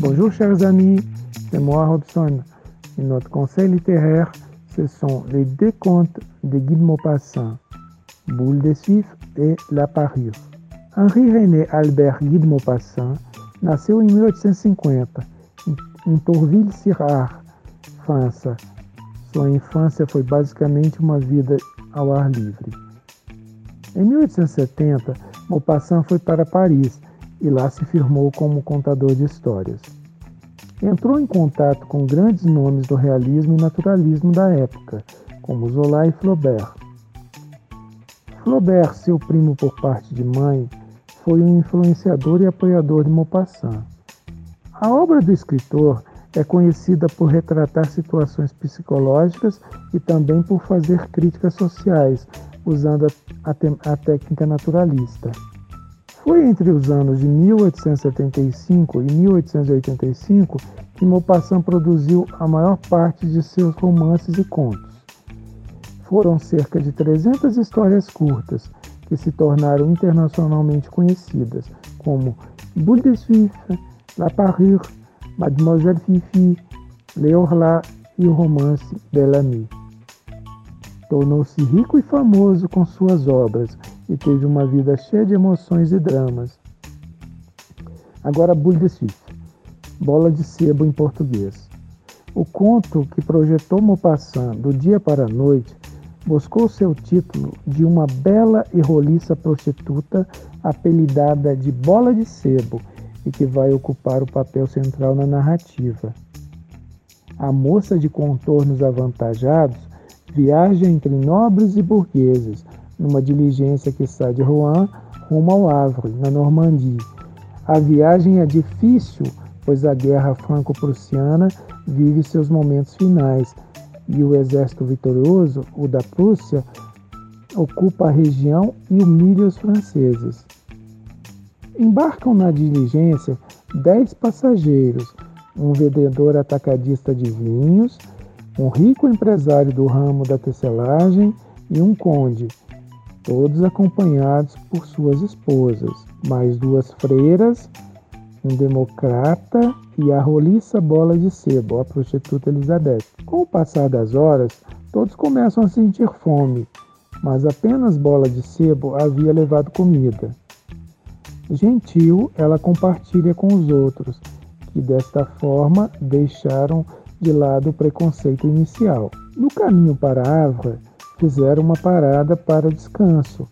Bonjour chers amis, c'est moi Robson et notre conseil littéraire ce sont les deux contes de Guy de Maupassant, Boule de Suif et La Parure. Henri-René Albert Guy de Maupassant nasceu em 1850 em Tourville-sur-Ar, França. Sua infância foi basicamente uma vida ao ar livre. Em 1870, Maupassant foi para Paris e lá se firmou como contador de histórias. Entrou em contato com grandes nomes do realismo e naturalismo da época, como Zola e Flaubert. Flaubert, seu primo por parte de mãe, foi um influenciador e apoiador de Maupassant. A obra do escritor é conhecida por retratar situações psicológicas e também por fazer críticas sociais, usando a, a, a técnica naturalista. Foi entre os anos de 1875 e 1885 que Maupassant produziu a maior parte de seus romances e contos. Foram cerca de 300 histórias curtas que se tornaram internacionalmente conhecidas, como Boule de Suif, La Parure, Mademoiselle Fifi, Leorla e o romance Bellamy. Tornou-se rico e famoso com suas obras e teve uma vida cheia de emoções e dramas. Agora, Boule de Suif, Bola de Sebo em português. O conto que projetou Maupassant do dia para a noite buscou seu título de uma bela e roliça prostituta apelidada de Bola de Sebo e que vai ocupar o papel central na narrativa. A moça de contornos avantajados viaja entre nobres e burgueses numa diligência que sai de Rouen rumo ao Havre, na Normandia. A viagem é difícil, pois a guerra franco-prussiana vive seus momentos finais e o exército vitorioso, o da Prússia, ocupa a região e humilha os franceses. Embarcam na diligência dez passageiros, um vendedor atacadista de vinhos, um rico empresário do ramo da tecelagem e um conde, todos acompanhados por suas esposas, mais duas freiras, um democrata e a roliça bola de sebo, a prostituta Elizabeth. Com o passar das horas, todos começam a sentir fome, mas apenas bola de sebo havia levado comida. Gentil, ela compartilha com os outros, que desta forma deixaram de lado o preconceito inicial. No caminho para Avra, fizeram uma parada para descanso,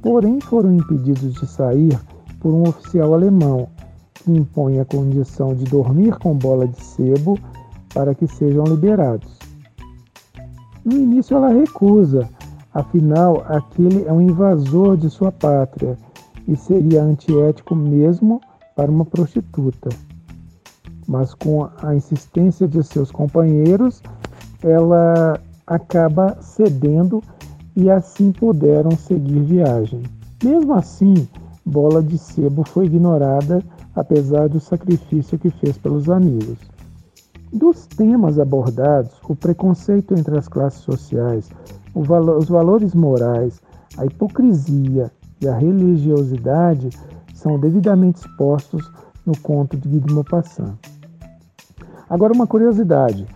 porém foram impedidos de sair por um oficial alemão que impõe a condição de dormir com bola de sebo para que sejam liberados. No início ela recusa, afinal aquele é um invasor de sua pátria e seria antiético mesmo para uma prostituta. Mas com a insistência de seus companheiros, ela acaba cedendo e assim puderam seguir viagem. Mesmo assim, Bola de Sebo foi ignorada apesar do sacrifício que fez pelos amigos. Dos temas abordados, o preconceito entre as classes sociais, os valores morais, a hipocrisia e a religiosidade são devidamente expostos no conto de Guy de Maupassant. Agora, uma curiosidade: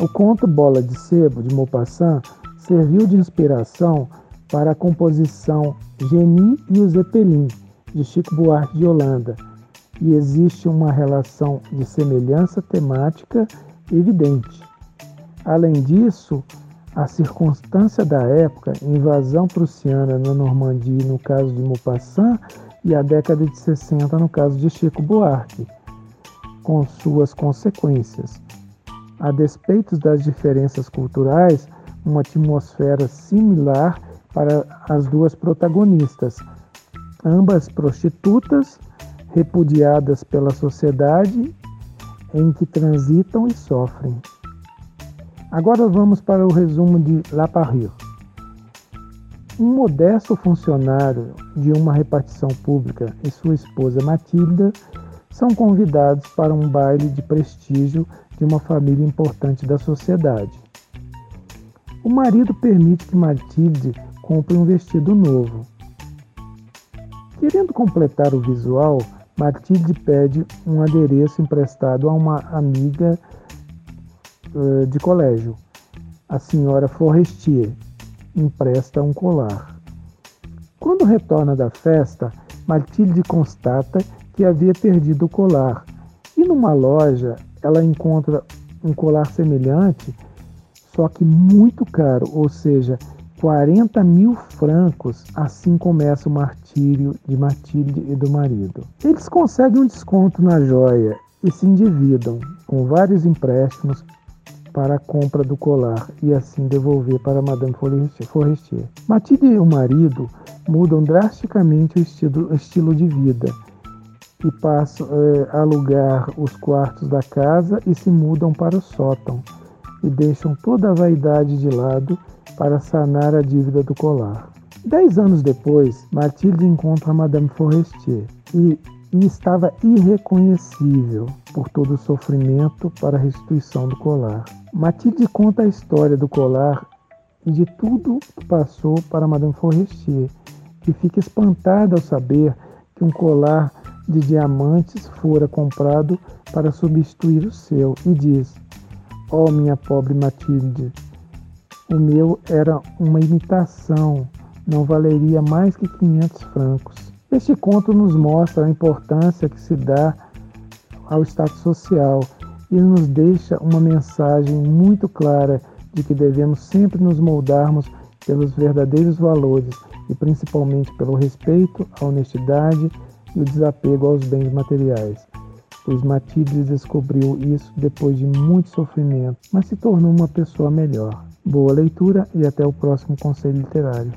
o conto Bola de Sebo de Maupassant serviu de inspiração para a composição Geni e o Zeppelin de Chico Buarque de Holanda. E existe uma relação de semelhança temática evidente. Além disso, a circunstância da época, invasão prussiana na Normandia no caso de Maupassant e a década de 60 no caso de Chico Buarque, com suas consequências. A despeito das diferenças culturais, uma atmosfera similar para as duas protagonistas, ambas prostitutas repudiadas pela sociedade em que transitam e sofrem. Agora vamos para o resumo de La Parure. Um modesto funcionário de uma repartição pública e sua esposa Matilda são convidados para um baile de prestígio de uma família importante da sociedade. O marido permite que Matilde compre um vestido novo. Querendo completar o visual, Matilde pede um adereço emprestado a uma amiga uh, de colégio. A senhora Forestier empresta um colar. Quando retorna da festa, Matilde constata que havia perdido o colar. E numa loja, ela encontra um colar semelhante, só que muito caro, ou seja, 40 mil francos. Assim começa o martírio de Matilde e do marido. Eles conseguem um desconto na joia e se endividam com vários empréstimos para a compra do colar e assim devolver para Madame Forestier. Matilde e o marido mudam drasticamente o estilo, o estilo de vida e passam é, a alugar os quartos da casa e se mudam para o sótão e deixam toda a vaidade de lado para sanar a dívida do colar. Dez anos depois, Matilde encontra Madame Forestier e, e estava irreconhecível por todo o sofrimento para a restituição do colar. Matilde conta a história do colar e de tudo que passou para Madame Forestier, que fica espantada ao saber que um colar de diamantes fora comprado para substituir o seu, e diz: Oh, minha pobre Matilde, o meu era uma imitação, não valeria mais que 500 francos. Este conto nos mostra a importância que se dá ao status social e nos deixa uma mensagem muito clara de que devemos sempre nos moldarmos pelos verdadeiros valores e principalmente pelo respeito, a honestidade e o desapego aos bens materiais, pois Matilde descobriu isso depois de muito sofrimento, mas se tornou uma pessoa melhor. Boa leitura e até o próximo conselho literário.